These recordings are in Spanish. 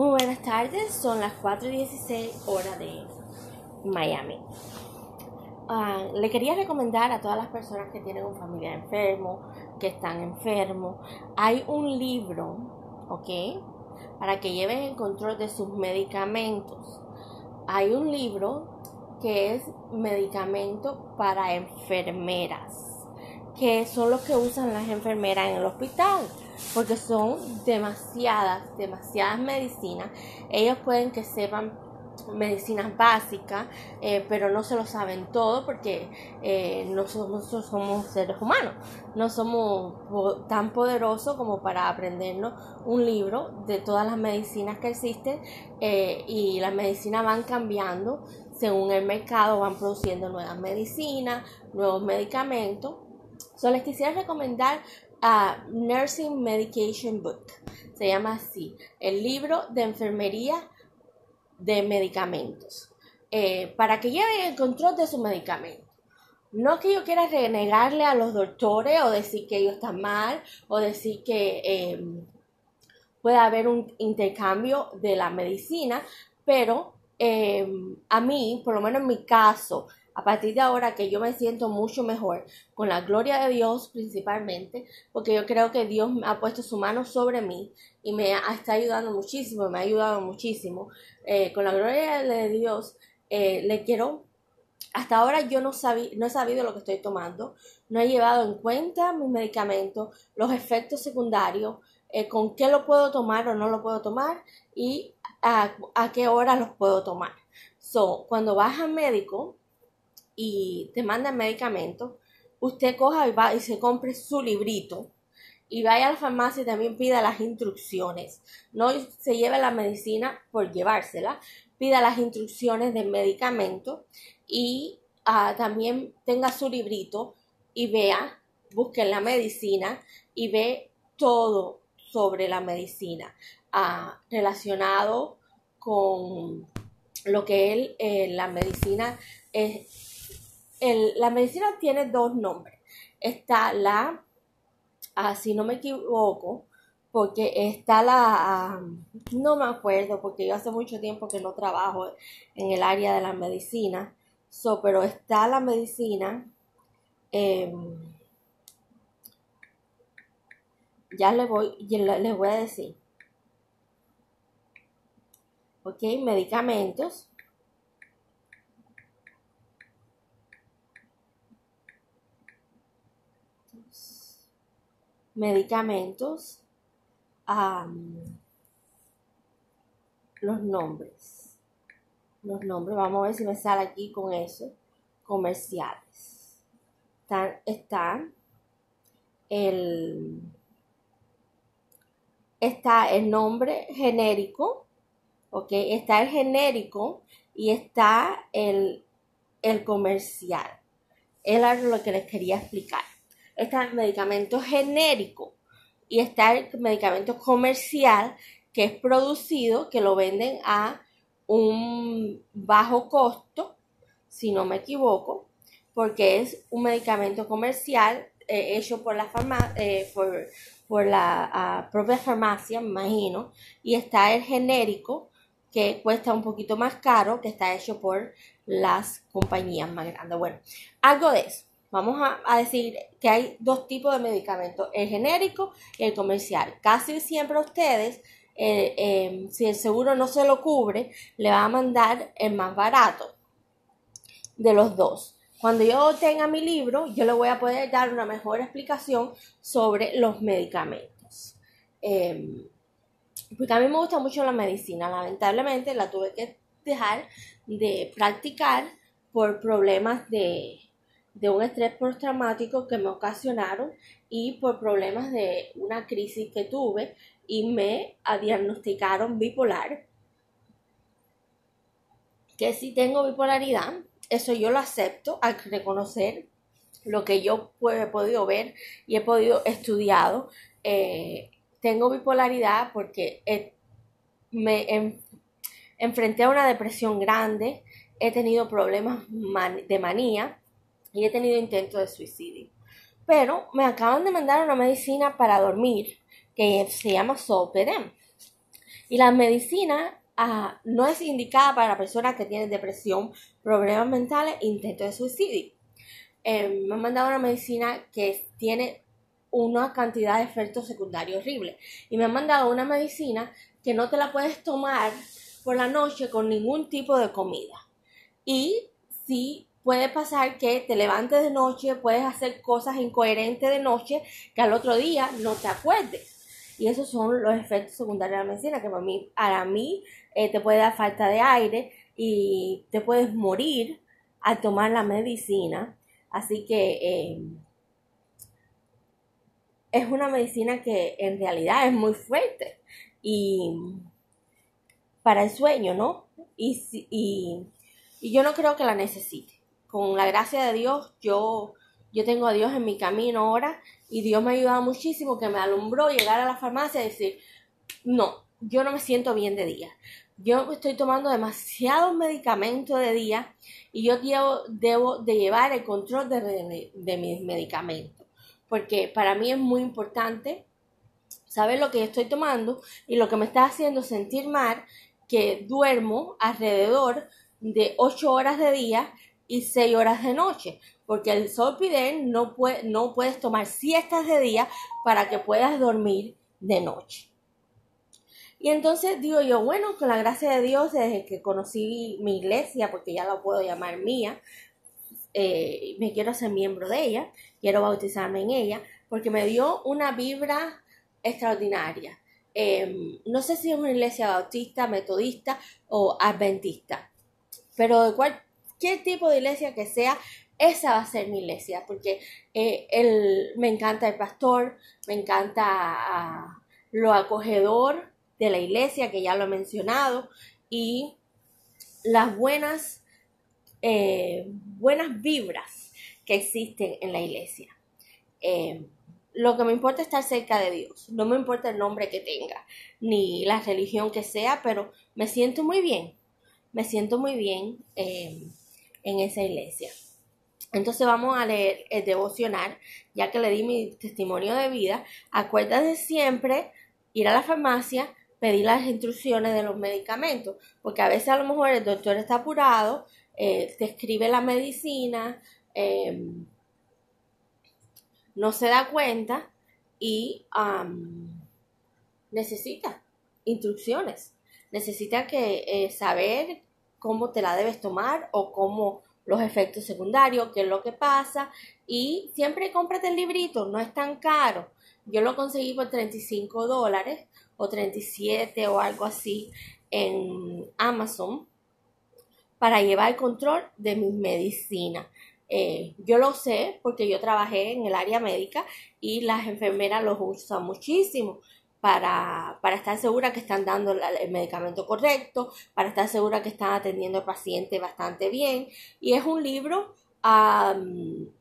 Muy buenas tardes, son las 4.16 horas de Miami. Ah, le quería recomendar a todas las personas que tienen un familiar enfermo, que están enfermos, hay un libro, ¿ok? Para que lleven el control de sus medicamentos. Hay un libro que es medicamento para enfermeras, que son los que usan las enfermeras en el hospital porque son demasiadas, demasiadas medicinas. Ellos pueden que sepan medicinas básicas, eh, pero no se lo saben todo porque eh, nosotros somos seres humanos, no somos tan poderosos como para aprendernos un libro de todas las medicinas que existen eh, y las medicinas van cambiando según el mercado, van produciendo nuevas medicinas, nuevos medicamentos. Solo les quisiera recomendar a Nursing Medication Book. Se llama así, el libro de enfermería de medicamentos. Eh, para que lleven el control de sus medicamentos. No que yo quiera renegarle a los doctores o decir que ellos están mal o decir que eh, puede haber un intercambio de la medicina, pero eh, a mí, por lo menos en mi caso, a partir de ahora que yo me siento mucho mejor, con la gloria de Dios principalmente, porque yo creo que Dios ha puesto su mano sobre mí y me está ayudando muchísimo, me ha ayudado muchísimo. Eh, con la gloria de Dios, eh, le quiero, hasta ahora yo no, no he sabido lo que estoy tomando, no he llevado en cuenta mis medicamentos, los efectos secundarios, eh, con qué lo puedo tomar o no lo puedo tomar y a, a qué hora los puedo tomar. So, cuando vas al médico, y te mandan medicamentos, usted coja y va y se compre su librito y vaya a la farmacia y también pida las instrucciones. No se lleve la medicina por llevársela, pida las instrucciones del medicamento y ah, también tenga su librito y vea, busque la medicina y ve todo sobre la medicina ah, relacionado con lo que él, eh, la medicina es la medicina tiene dos nombres. Está la, ah, si no me equivoco, porque está la, ah, no me acuerdo, porque yo hace mucho tiempo que no trabajo en el área de la medicina, so, pero está la medicina, em, ya le voy, les voy a decir, ok, medicamentos, medicamentos, los nombres. Los nombres, vamos a ver si me sale aquí con eso. Comerciales. Está, el, está el nombre genérico, ok, está el genérico y está el, el comercial. Era lo que les quería explicar está el medicamento genérico y está el medicamento comercial que es producido, que lo venden a un bajo costo, si no me equivoco, porque es un medicamento comercial eh, hecho por la, eh, por, la ah, propia farmacia, me imagino, y está el genérico que cuesta un poquito más caro, que está hecho por las compañías más grandes. Bueno, algo de eso. Vamos a, decir que hay dos tipos de medicamentos, el genérico y el comercial. Casi siempre a ustedes, eh, em, si el seguro no se lo cubre, le va a mandar el más barato de los dos. Cuando yo tenga mi libro, yo le voy a poder dar una mejor explicación sobre los medicamentos. Em, porque a mí me gusta mucho la medicina. Lamentablemente la tuve que dejar de practicar por problemas de, de un estrés postraumático que me ocasionaron y por problemas de una crisis que tuve y me diagnosticaron bipolar. Que si tengo bipolaridad, eso yo lo acepto al reconocer lo que yo he podido ver y he podido estudiado. Eh, tengo bipolaridad porque me enfrenté a una depresión grande, he tenido problemas de manía, y he tenido intentos de suicidio. Pero me acaban de mandar una medicina para dormir que se llama Solpedem. Y la medicina ah, no es indicada para personas que tienen depresión, problemas mentales e intento de suicidio. Eh, me han mandado una medicina que tiene una cantidad de efectos secundarios horribles. Y me han mandado una medicina que no te la puedes tomar por la noche con ningún tipo de comida. Y si puede pasar que te levantes de noche, puedes hacer cosas incoherentes de noche que al otro día no te acuerdes. Y esos son los efectos secundarios de la medicina, que para mí, para mí eh, te puede dar falta de aire y te puedes morir al tomar la medicina. Así que eh, es una medicina que en realidad es muy fuerte y para el sueño, ¿no? Y, y, y yo no creo que la necesite. Con la gracia de Dios, yo, yo tengo a Dios en mi camino ahora y Dios me ha ayudado muchísimo que me alumbró llegar a la farmacia y decir, no, yo no me siento bien de día. Yo estoy tomando demasiados medicamentos de día y yo debo, debo de llevar el control de, de mis medicamentos. Porque para mí es muy importante saber lo que estoy tomando y lo que me está haciendo sentir mal, que duermo alrededor de 8 horas de día y 6 horas de noche, porque el solpidem no, no puedes tomar siestas de día para que puedas dormir de noche. Y entonces digo yo, bueno, con la gracia de Dios, desde que conocí mi iglesia, porque ya la puedo llamar mía, eh, me quiero ser miembro de ella, quiero bautizarme en ella, porque me dio una vibra extraordinaria. Em, no sé si es una iglesia bautista, metodista o adventista, pero de cualquier tipo de iglesia que sea, esa va a ser mi iglesia, porque eh, me encanta el pastor, me encanta ah, lo acogedor de la iglesia, que ya lo he mencionado, y las buenas, eh, buenas vibras que existen en la iglesia. Em, lo que me importa es estar cerca de Dios. No me importa el nombre que tenga, ni la religión que sea, pero me siento muy bien. Me siento muy bien em, en esa iglesia. Entonces vamos a leer el devocional, ya que le di mi testimonio de vida. Acuérdate siempre ir a la farmacia, pedir las instrucciones de los medicamentos, porque a veces a lo mejor el doctor está apurado, eh, te escribe la medicina, em, no se da cuenta y necesita instrucciones, necesita que eh, saber cómo te la debes tomar o cómo los efectos secundarios, qué es lo que pasa y siempre cómprate el librito, no es tan caro. Yo lo conseguí por 35 dólares o 37 o algo así en Amazon para llevar el control de mis medicinas. Eh, yo lo sé porque yo trabajé en el área médica y las enfermeras los usan muchísimo para, estar segura que están dando el medicamento correcto, para estar segura que están atendiendo al paciente bastante bien. Y es un libro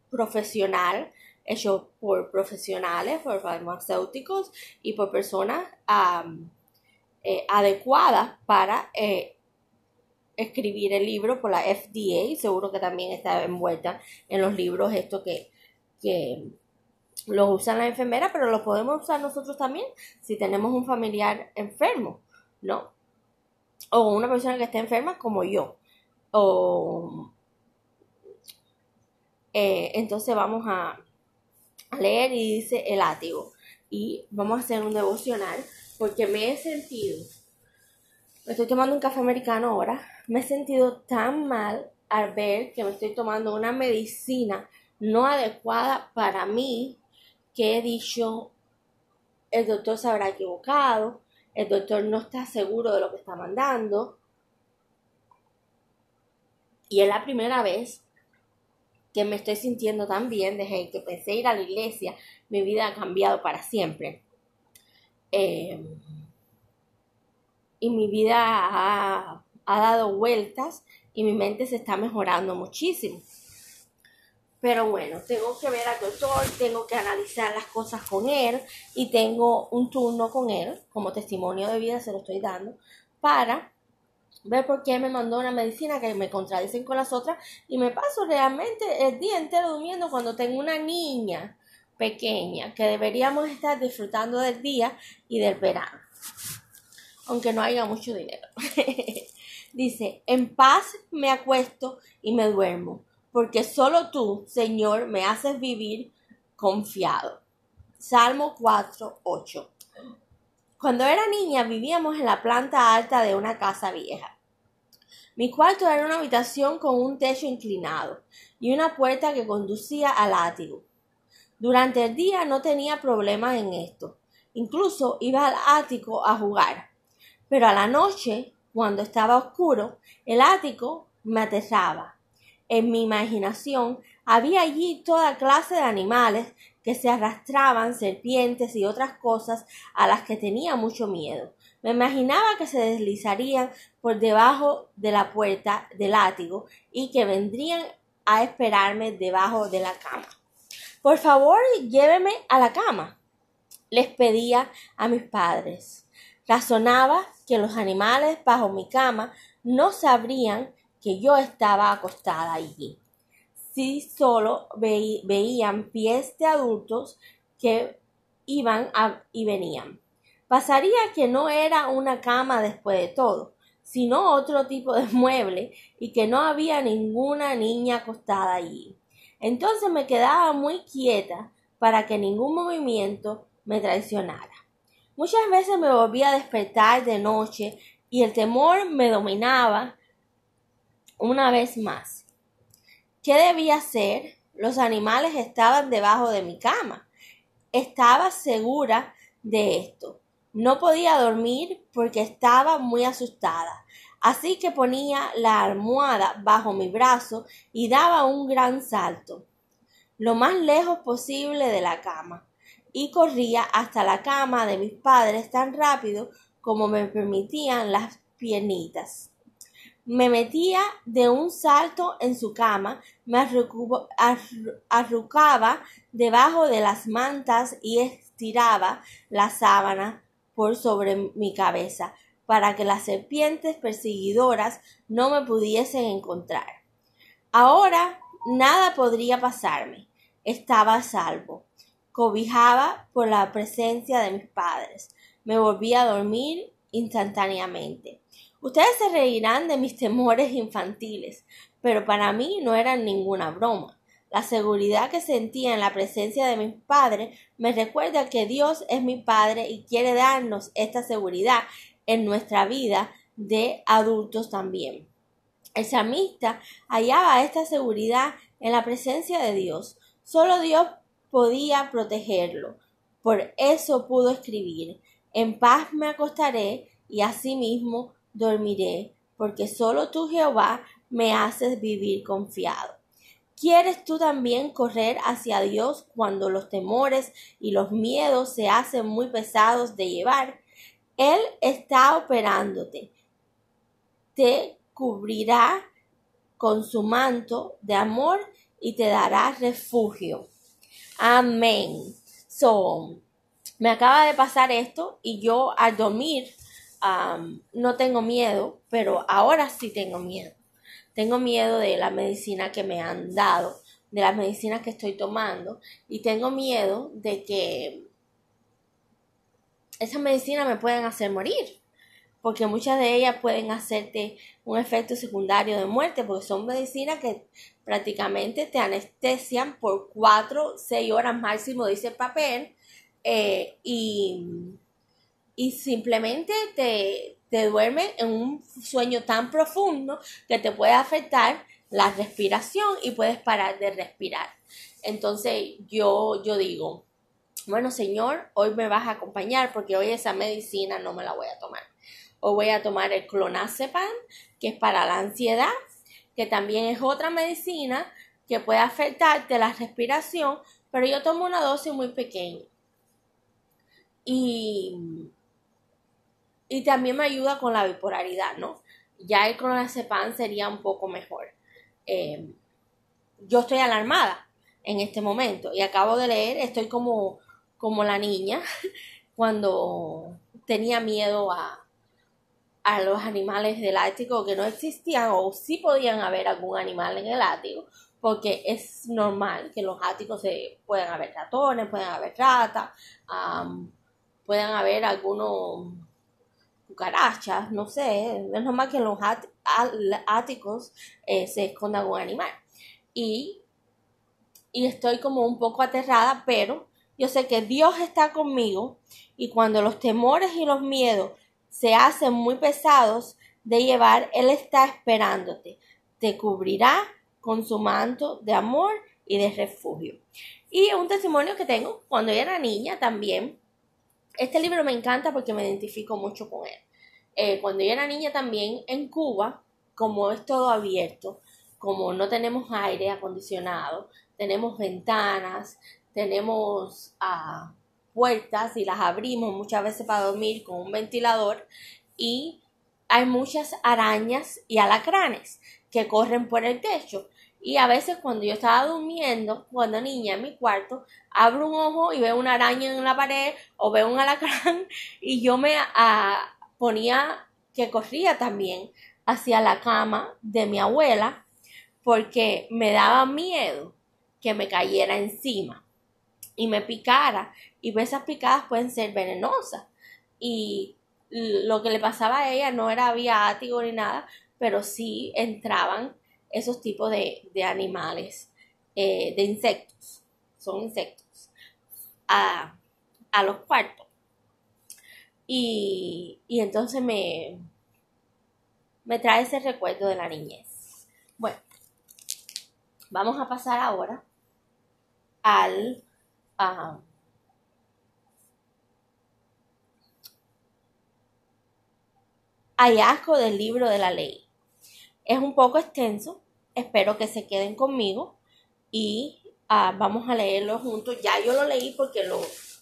profesional, hecho por profesionales, por farmacéuticos y por personas eh, adecuadas para eh, escribir el libro por la FDA, seguro que también está envuelta en los libros esto que, que los usan las enfermeras, pero los podemos usar nosotros también si tenemos un familiar enfermo, ¿no? O una persona que esté enferma como yo. O, eh, entonces vamos a, a leer y dice el látigo. Y vamos a hacer un devocional porque me he sentido me estoy tomando un café americano ahora. Me he sentido tan mal al ver que me estoy tomando una medicina no adecuada para mí que he dicho, el doctor se habrá equivocado, el doctor no está seguro de lo que está mandando. Y es la primera vez que me estoy sintiendo tan bien desde que pensé ir a la iglesia. Mi vida ha cambiado para siempre. Eh, y mi vida ha, dado vueltas y mi mente se está mejorando muchísimo. Pero bueno, tengo que ver al doctor, tengo que analizar las cosas con él y tengo un turno con él, como testimonio de vida se lo estoy dando, para ver por qué me mandó una medicina que me contradicen con las otras y me paso realmente el día entero durmiendo cuando tengo una niña pequeña que deberíamos estar disfrutando del día y del verano. aunque no haya mucho dinero. Dice, en paz me acuesto y me duermo, porque solo tú, Señor, me haces vivir confiado. Salmo 4, 8. Cuando era niña vivíamos en la planta alta de una casa vieja. Mi cuarto era una habitación con un techo inclinado y una puerta que conducía al ático. Durante el día no tenía problemas en esto. Incluso iba al ático a jugar. Pero a la noche, cuando estaba oscuro, el ático me aterraba. En mi imaginación había allí toda clase de animales que se arrastraban, serpientes y otras cosas a las que tenía mucho miedo. Me imaginaba que se deslizarían por debajo de la puerta del látigo y que vendrían a esperarme debajo de la cama. Por favor, lléveme a la cama, les pedía a mis padres. Razonaba que los animales bajo mi cama no sabrían que yo estaba acostada allí. Si solo veían pies de adultos que iban y venían. Pasaría que no era una cama después de todo, sino otro tipo de mueble y que no había ninguna niña acostada allí. Entonces me quedaba muy quieta para que ningún movimiento me traicionara. Muchas veces me volvía a despertar de noche y el temor me dominaba una vez más. ¿Qué debía hacer? Los animales estaban debajo de mi cama. Estaba segura de esto. No podía dormir porque estaba muy asustada. Así que ponía la almohada bajo mi brazo y daba un gran salto, lo más lejos posible de la cama, y corría hasta la cama de mis padres tan rápido como me permitían las piernitas. Me metía de un salto en su cama, me arrucaba debajo de las mantas y estiraba la sábana por sobre mi cabeza para que las serpientes perseguidoras no me pudiesen encontrar. Ahora nada podría pasarme. Estaba a salvo. Cobijaba por la presencia de mis padres. Me volví a dormir instantáneamente. Ustedes se reirán de mis temores infantiles, pero para mí no eran ninguna broma. La seguridad que sentía en la presencia de mis padres me recuerda que Dios es mi Padre y quiere darnos esta seguridad en nuestra vida de adultos también. El samista hallaba esta seguridad en la presencia de Dios. Solo Dios podía protegerlo. Por eso pudo escribir En paz me acostaré y asimismo dormiré, porque solo tú Jehová me haces vivir confiado. ¿Quieres tú también correr hacia Dios cuando los temores y los miedos se hacen muy pesados de llevar? Él está operándote. Te cubrirá con su manto de amor y te dará refugio. Amén. So, me acaba de pasar esto y yo al dormir um, no tengo miedo, pero ahora sí tengo miedo. Tengo miedo de la medicina que me han dado, de las medicinas que estoy tomando y tengo miedo de que esas medicinas me pueden hacer morir, porque muchas de ellas pueden hacerte un efecto secundario de muerte, porque son medicinas que prácticamente te anestesian por 4, 6 horas máximo, dice el papel, eh, y, y simplemente te, te en un sueño tan profundo que te puede afectar la respiración y puedes parar de respirar. Entonces yo, yo digo, bueno Señor, hoy me vas a acompañar porque hoy esa medicina no me la voy a tomar. Hoy voy a tomar el clonazepam, que es para la ansiedad, que también es otra medicina que puede afectarte la respiración, pero yo tomo una dosis muy pequeña. Y y también me ayuda con la bipolaridad, ¿no? Ya el clonazepam sería un poco mejor. Eh, yo estoy alarmada en este momento y acabo de leer, estoy como, como la niña cuando tenía miedo a, a los animales del Ártico que no existían o sí podían haber algún animal en el Ártico porque es normal que en los áticos se puedan haber ratones, pueden haber ratas, puedan haber algunos no sé, es normal que en los áticos eh, se esconda un animal. Y, y estoy como un poco aterrada, pero yo sé que Dios está conmigo y cuando los temores y los miedos se hacen muy pesados de llevar, Él está esperándote. Te cubrirá con su manto de amor y de refugio. Y un testimonio que tengo cuando yo era niña también. Este libro me encanta porque me identifico mucho con él. Eh, cuando yo era niña también en Cuba, como es todo abierto, como no tenemos aire acondicionado, tenemos ventanas, tenemos ah, puertas y las abrimos muchas veces para dormir con un ventilador y hay muchas arañas y alacranes que corren por el techo. Y a veces cuando yo estaba durmiendo, cuando niña en mi cuarto, abro un ojo y veo una araña en la pared o veo un alacrán y yo me ah, ponía que corría también hacia la cama de mi abuela porque me daba miedo que me cayera encima y me picara. Y esas picadas pueden ser venenosas. Y lo que le pasaba a ella no era viático ni nada, pero sí entraban esos tipos de, animales, eh, de insectos, son insectos, a, los cuartos. Y, y entonces me, me trae ese recuerdo de la niñez. Bueno, vamos a pasar ahora al hallazgo del libro de la ley. Es un poco extenso, espero que se queden conmigo y ah, vamos a leerlo juntos. Ya yo lo leí porque lo,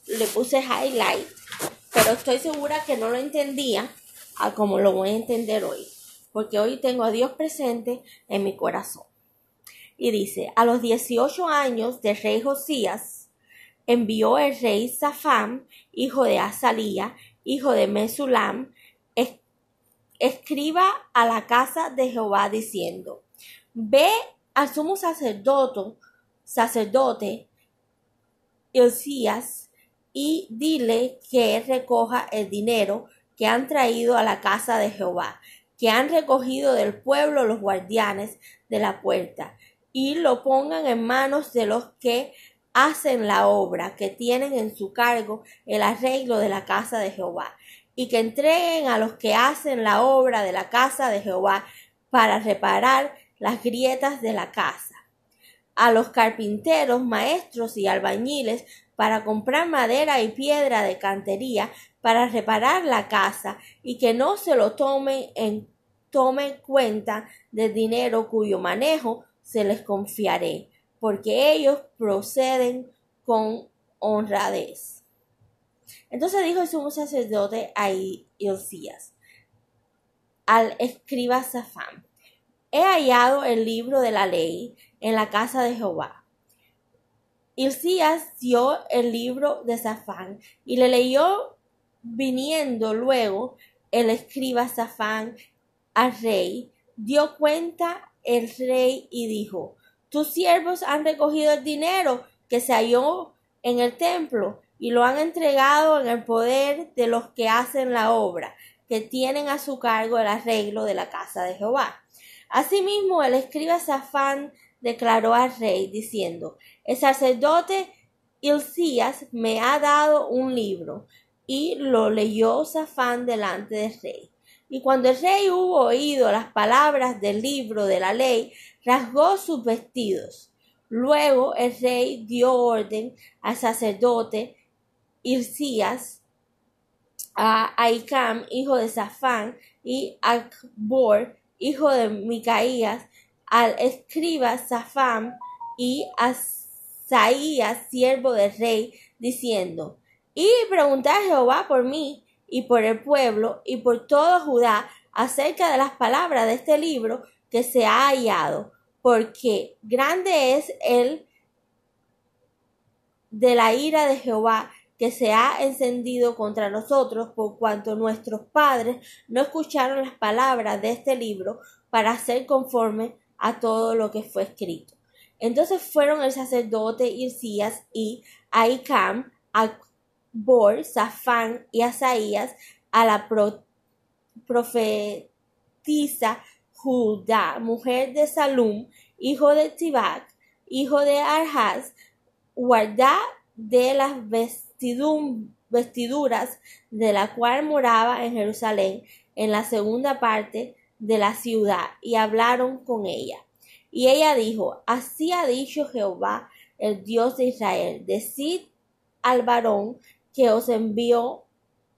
le puse highlight, estoy segura que no lo entendía a como lo voy a entender hoy, porque hoy tengo a Dios presente en mi corazón. Y dice, a los 18 años de rey Josías, envió el rey Safam, hijo de Azalía, hijo de Mesulam, escriba a la casa de Jehová diciendo, ve al sumo sacerdote, sacerdote Elías y dile que recoja el dinero que han traído a la casa de Jehová, que han recogido del pueblo los guardianes de la puerta, y lo pongan en manos de los que hacen la obra, que tienen en su cargo el arreglo de la casa de Jehová, y que entreguen a los que hacen la obra de la casa de Jehová para reparar las grietas de la casa, a los carpinteros, maestros y albañiles para comprar madera y piedra de cantería para reparar la casa y que no se lo tomen en tome cuenta del dinero cuyo manejo se les confiaré porque ellos proceden con honradez. Entonces dijo el sumo sacerdote a Hilcías, al escriba Safán, he hallado el libro de la ley en la casa de Jehová. Hilcías dio el libro de Safán y le leyó viniendo luego el escriba Safán al rey, dio cuenta el rey y dijo, tus siervos han recogido el dinero que se halló en el templo y lo han entregado en el poder de los que hacen la obra, que tienen a su cargo el arreglo de la casa de Jehová. Asimismo, el escriba Safán declaró al rey, diciendo, el sacerdote Hilcías me ha dado un libro, y lo leyó Safán delante del rey. Y cuando el rey hubo oído las palabras del libro de la ley, rasgó sus vestidos. Luego el rey dio orden al sacerdote Ircías, a Aicam, hijo de Safán, y a Akbor, hijo de Micaías, al escriba Safán y a Saías, siervo del rey, diciendo, y preguntar a Jehová por mí y por el pueblo y por todo Judá acerca de las palabras de este libro que se ha hallado, porque grande es el de la ira de Jehová que se ha encendido contra nosotros por cuanto nuestros padres no escucharon las palabras de este libro para hacer conforme a todo lo que fue escrito. Entonces fueron el sacerdote Isías y Aicam, Bor, Safán y Asaías a la profetiza Judá, mujer de Salum, hijo de Tibac, hijo de Arhaz, guarda de las vestiduras de la cual moraba en Jerusalén, en la segunda parte de la ciudad, y hablaron con ella. Y ella dijo, Así ha dicho Jehová, el Dios de Israel, decid al varón que os envió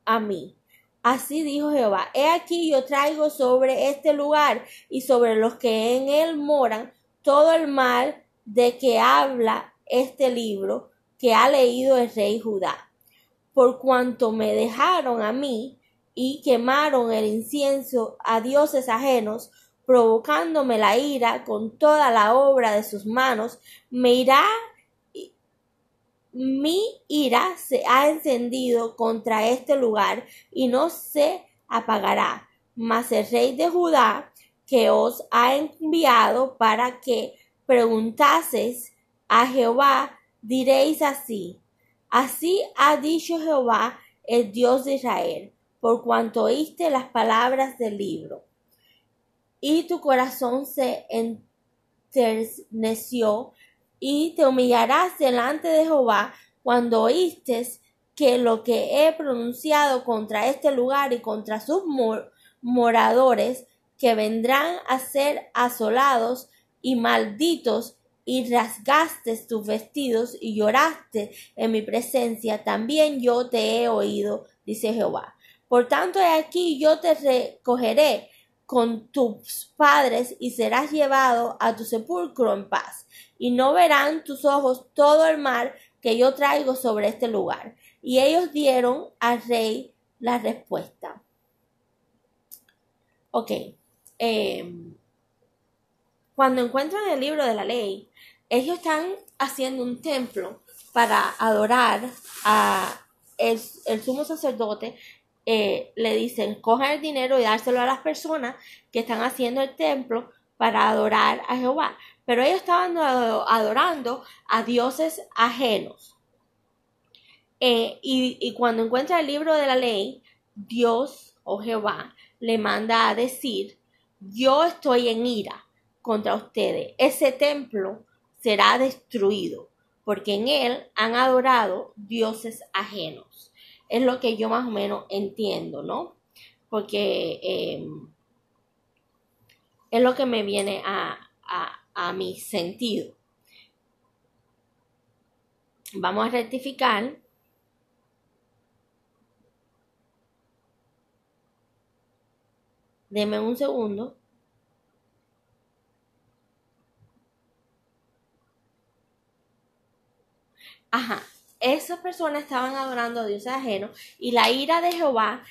a mí. Así dijo Jehová, he aquí yo traigo sobre este lugar y sobre los que en él moran todo el mal de que habla este libro que ha leído el rey Judá. Por cuanto me dejaron a mí y quemaron el incienso a dioses ajenos, provocándome la ira con toda la obra de sus manos, me irá mi ira se ha encendido contra este lugar y no se apagará. Mas el rey de Judá que os ha enviado para que preguntaseis a Jehová, diréis así. Así ha dicho Jehová, el Dios de Israel, por cuanto oíste las palabras del libro. Y tu corazón se enterneció y te humillarás delante de Jehová cuando oístes que lo que he pronunciado contra este lugar y contra sus moradores, que vendrán a ser asolados y malditos, y rasgaste tus vestidos y lloraste en mi presencia, también yo te he oído, dice Jehová. Por tanto, aquí yo te recogeré con tus padres y serás llevado a tu sepulcro en paz y no verán tus ojos todo el mal que yo traigo sobre este lugar. Y ellos dieron al rey la respuesta. Ok. Em, cuando encuentran el libro de la ley, ellos están haciendo un templo para adorar a el, sumo sacerdote. Eh, le dicen, cojan el dinero y dárselo a las personas que están haciendo el templo para adorar a Jehová pero ellos estaban adorando a dioses ajenos. Eh, y, y, cuando encuentra el libro de la ley, Dios o Jehová le manda a decir, yo estoy en ira contra ustedes, ese templo será destruido, porque en él han adorado dioses ajenos. Es lo que yo más o menos entiendo, ¿no? Porque em, es lo que me viene a, a mi sentido. Vamos a rectificar. Deme un segundo. Ajá, esas personas estaban adorando a dioses ajenos y la ira de Jehová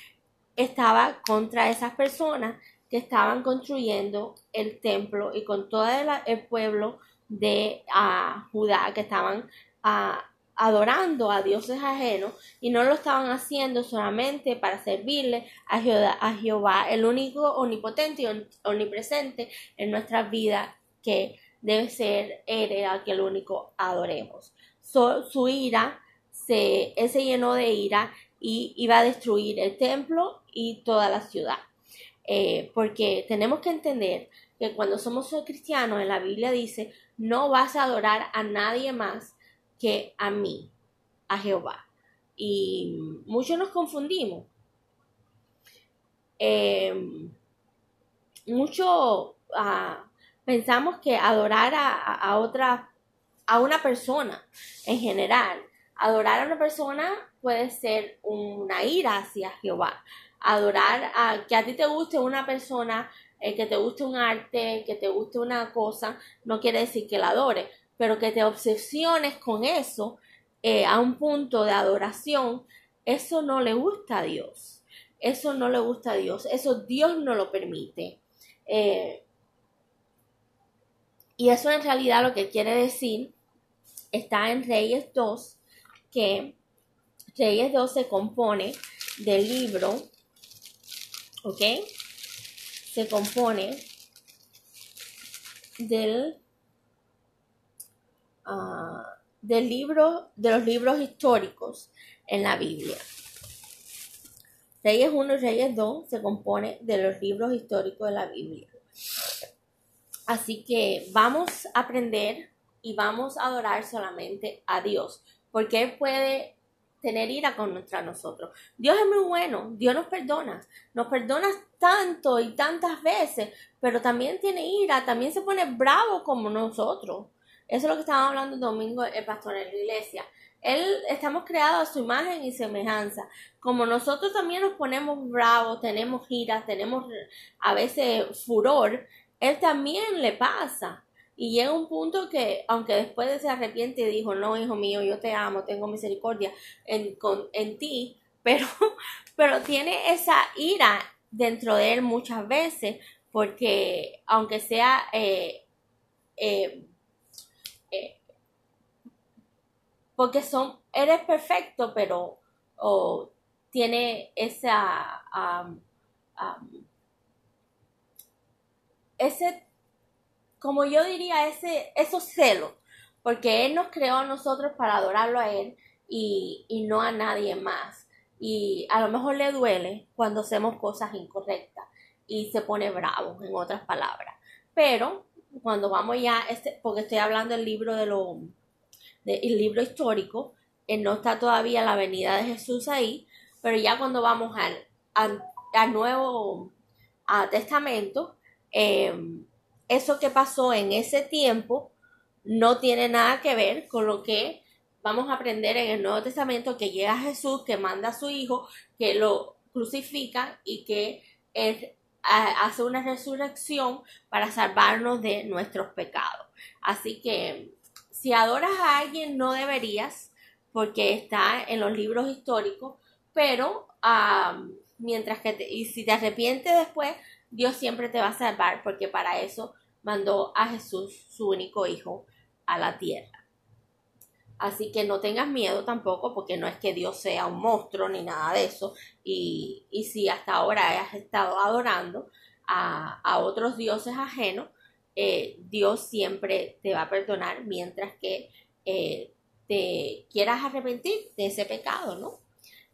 estaba contra esas personas que estaban construyendo el templo y con todo el, pueblo de ah, Judá que estaban ah, adorando a dioses ajenos y no lo estaban haciendo solamente para servirle a Jehová, a el único omnipotente y omnipresente en nuestra vida que debe ser él a que el único adoremos. Su ira se, llenó de ira y iba a destruir el templo y toda la ciudad. Eh, porque tenemos que entender que cuando somos cristianos, en la Biblia dice, no vas a adorar a nadie más que a mí, a Jehová. Y muchos nos confundimos. Eh, mucho ah, pensamos que adorar a, otra, a una persona en general, adorar a una persona puede ser una ira hacia Jehová adorar a que a ti te guste una persona, eh, que te guste un arte, que te guste una cosa, no quiere decir que la adores, pero que te obsesiones con eso eh, a un punto de adoración, eso no le gusta a Dios. Eso no le gusta a Dios. Eso Dios no lo permite. Eh, y eso en realidad lo que quiere decir está en Reyes 2, que Reyes 2 se compone del libro ¿ok? Se compone del, ah, del libro, de los libros históricos en la Biblia. Reyes 1 y Reyes 2 se compone de los libros históricos de la Biblia. Así que vamos a aprender y vamos a adorar solamente a Dios, porque Él puede tener ira contra nosotros. Dios es muy bueno, Dios nos perdona, nos perdona tanto y tantas veces, pero también tiene ira, también se pone bravo como nosotros. Eso es lo que estaba hablando el domingo el pastor en la iglesia. Él estamos creados a su imagen y semejanza. Como nosotros también nos ponemos bravos, tenemos ira, tenemos a veces furor, él también le pasa. Y llega un punto que, aunque después de se arrepiente y dijo, no, hijo mío, yo te amo, tengo misericordia en, en ti, pero, pero tiene esa ira dentro de él muchas veces, porque aunque sea eh, eh, eh, porque son, eres perfecto, pero tiene esa, ese, como yo diría, ese, esos celos, porque Él nos creó a nosotros para adorarlo a Él y, y no a nadie más. Y a lo mejor le duele cuando hacemos cosas incorrectas y se pone bravo, en otras palabras. Pero cuando vamos ya, este, porque estoy hablando del libro de lo, del libro histórico, eh, no está todavía la venida de Jesús ahí, pero ya cuando vamos al, al, Nuevo Testamento, em, eso que pasó en ese tiempo no tiene nada que ver con lo que vamos a aprender en el Nuevo Testamento, que llega Jesús, que manda a su Hijo, que lo crucifica y que hace una resurrección para salvarnos de nuestros pecados. Así que si adoras a alguien no deberías porque está en los libros históricos, pero mientras que y si te arrepientes después, Dios siempre te va a salvar porque para eso mandó a Jesús, su único hijo, a la tierra. Así que no tengas miedo tampoco, porque no es que Dios sea un monstruo ni nada de eso. Y, y si hasta ahora has estado adorando a, a otros dioses ajenos, eh, Dios siempre te va a perdonar mientras que eh, te quieras arrepentir de ese pecado, ¿no?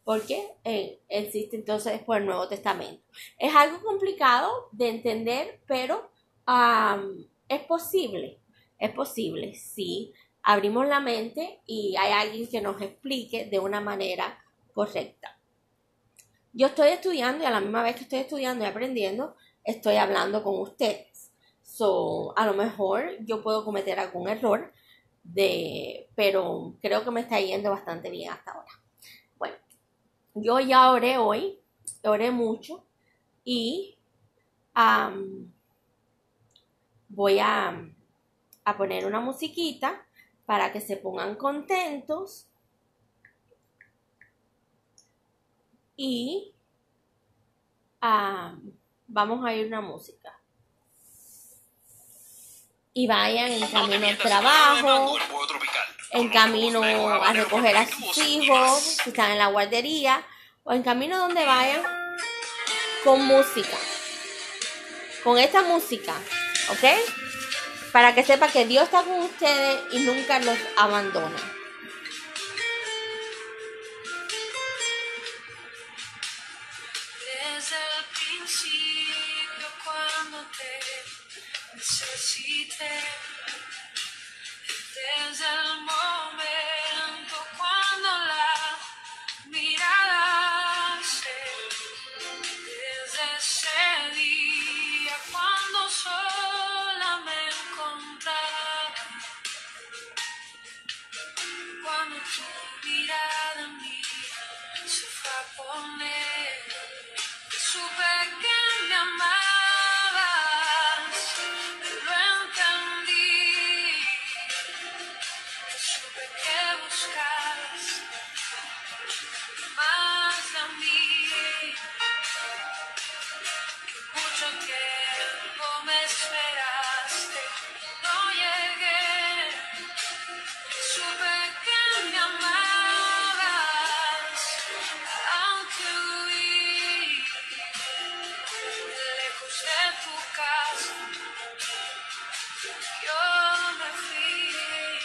Porque eh, existe entonces después el Nuevo Testamento. Es algo complicado de entender, pero es posible, es posible, sí abrimos la mente y hay alguien que nos explique de una manera correcta. Yo estoy estudiando y a la misma vez que estoy estudiando y aprendiendo, estoy hablando con ustedes. So, a lo mejor yo puedo cometer algún error, de, pero creo que me está yendo bastante bien hasta ahora. Bueno, yo ya oré hoy, oré mucho y voy a, a poner una musiquita para que se pongan contentos y ah, vamos a ir una música. Y vayan en camino al trabajo, en camino a recoger a sus hijos, si están en la guardería, o en camino donde vayan, con música. Con esta música, ¿ok? para que sepa que Dios está con ustedes y nunca los abandona. Yo me fui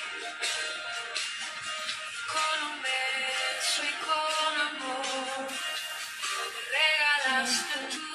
con un beso y con amor, regalaste a.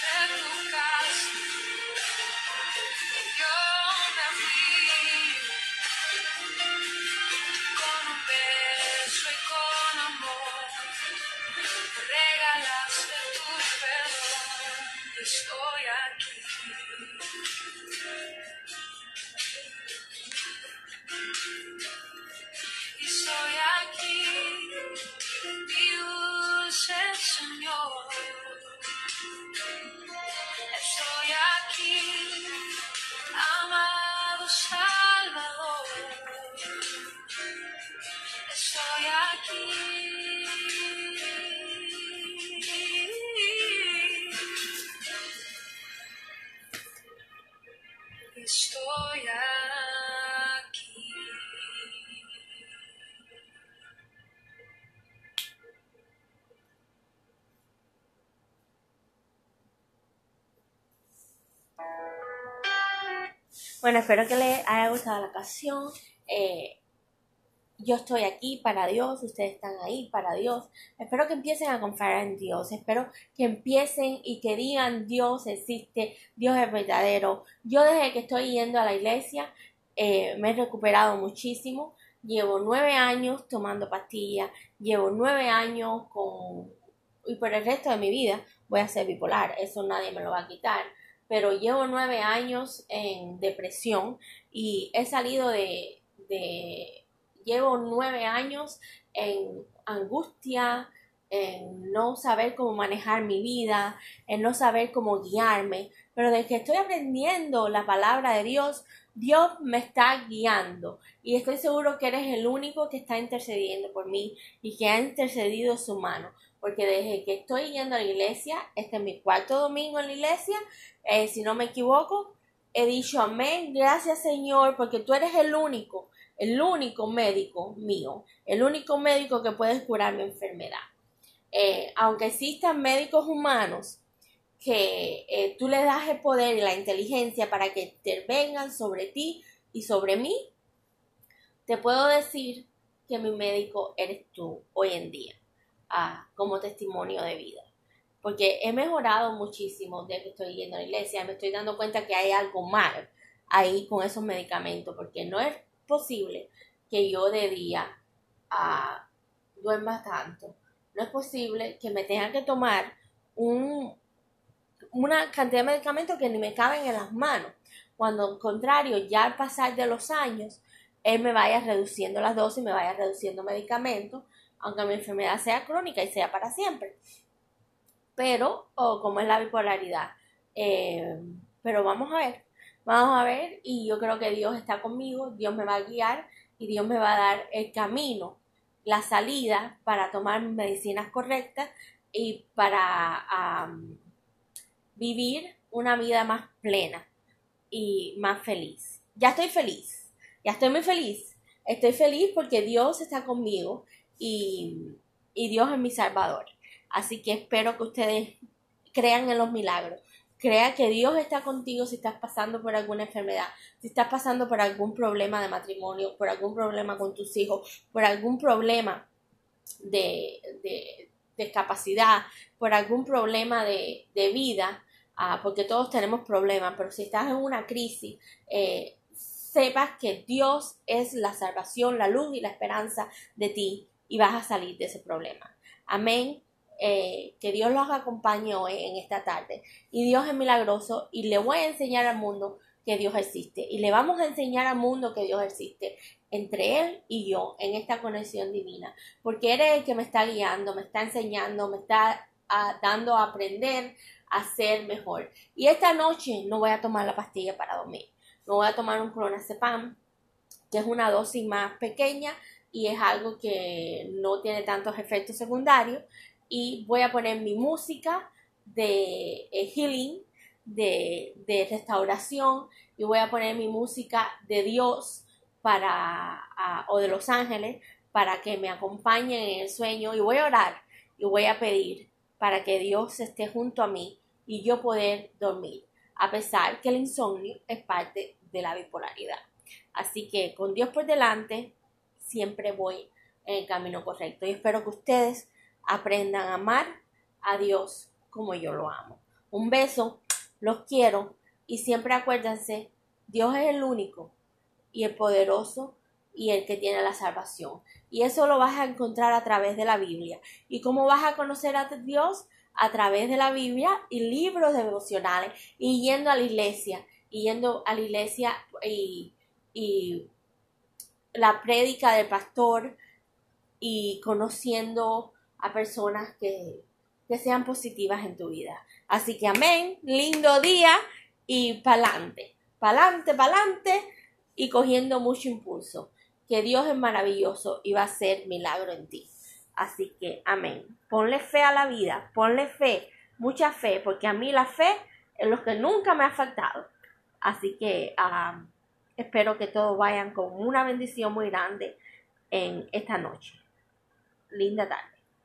lejos Bueno, espero que les haya gustado la canción. Eh, yo estoy aquí para Dios, ustedes están ahí para Dios. Espero que empiecen a confiar en Dios. Espero que empiecen y que digan Dios existe, Dios es verdadero. Yo desde que estoy yendo a la iglesia eh, me he recuperado muchísimo. Llevo nueve años tomando pastillas, llevo nueve años con... Y por el resto de mi vida voy a ser bipolar, eso nadie me lo va a quitar. Pero llevo nueve años en depresión y he salido de, de llevo nueve años en angustia, en no saber cómo manejar mi vida, en no saber cómo guiarme. Pero desde que estoy aprendiendo la palabra de Dios, Dios me está guiando. Y estoy seguro que eres el único que está intercediendo por mí y que ha intercedido su mano. Porque desde que estoy yendo a la iglesia, este es mi cuarto domingo en la iglesia, eh, si no me equivoco, he dicho amén, gracias Señor, porque tú eres el único el único médico mío, el único médico que puede curar mi enfermedad. Eh, aunque existan médicos humanos que eh, tú le das el poder y la inteligencia para que intervengan sobre ti y sobre mí, te puedo decir que mi médico eres tú hoy en día, ah, como testimonio de vida. Porque he mejorado muchísimo desde que estoy yendo a la iglesia, me estoy dando cuenta que hay algo mal ahí con esos medicamentos, porque no es posible que yo de día ah, duerma tanto. No es posible que me tenga que tomar un, una cantidad de medicamentos que ni me caben en las manos. Cuando al contrario, ya al pasar de los años, él me vaya reduciendo las dosis, me vaya reduciendo medicamentos, aunque mi enfermedad sea crónica y sea para siempre. Pero, o como es la bipolaridad. Eh, pero vamos a ver, vamos a ver y yo creo que Dios está conmigo, Dios me va a guiar y Dios me va a dar el camino, la salida para tomar medicinas correctas y para vivir una vida más plena y más feliz. Ya estoy feliz, ya estoy muy feliz. Estoy feliz porque Dios está conmigo y, y Dios es mi salvador. Así que espero que ustedes crean en los milagros Crea que Dios está contigo si estás pasando por alguna enfermedad, si estás pasando por algún problema de matrimonio, por algún problema con tus hijos, por algún problema de, de, discapacidad, por algún problema de, de vida, ah, porque todos tenemos problemas, pero si estás en una crisis, eh, sepas que Dios es la salvación, la luz y la esperanza de ti y vas a salir de ese problema. Amén. Eh, que Dios los acompañe hoy en esta tarde. Y Dios es milagroso y le voy a enseñar al mundo que Dios existe. Y le vamos a enseñar al mundo que Dios existe entre Él y yo en esta conexión divina. Porque eres el que me está guiando, me está enseñando, me está ah, dando a aprender a ser mejor. Y esta noche no voy a tomar la pastilla para dormir. No voy a tomar un clonazepam, que es una dosis más pequeña y es algo que no tiene tantos efectos secundarios y voy a poner mi música de eh, healing, de, de, restauración, y voy a poner mi música de Dios para, o de los ángeles para que me acompañen en el sueño y voy a orar y voy a pedir para que Dios esté junto a mí y yo poder dormir, a pesar que el insomnio es parte de la bipolaridad. Así que con Dios por delante, siempre voy en el camino correcto y espero que ustedes aprendan a amar a Dios como yo lo amo. Un beso, los quiero y siempre acuérdense, Dios es el único y el poderoso y el que tiene la salvación. Y eso lo vas a encontrar a través de la Biblia. ¿Y cómo vas a conocer a Dios? A través de la Biblia y libros devocionales y yendo a la iglesia, y yendo a la iglesia y, y la prédica del pastor y conociendo a personas que, que sean positivas en tu vida. Así que amén, lindo día y pa'lante, pa'lante, pa'lante y cogiendo mucho impulso. Que Dios es maravilloso y va a hacer milagro en ti. Así que amén. Ponle fe a la vida, ponle fe, mucha fe, porque a mí la fe es lo que nunca me ha faltado. Así que espero que todos vayan con una bendición muy grande en esta noche. Linda tarde.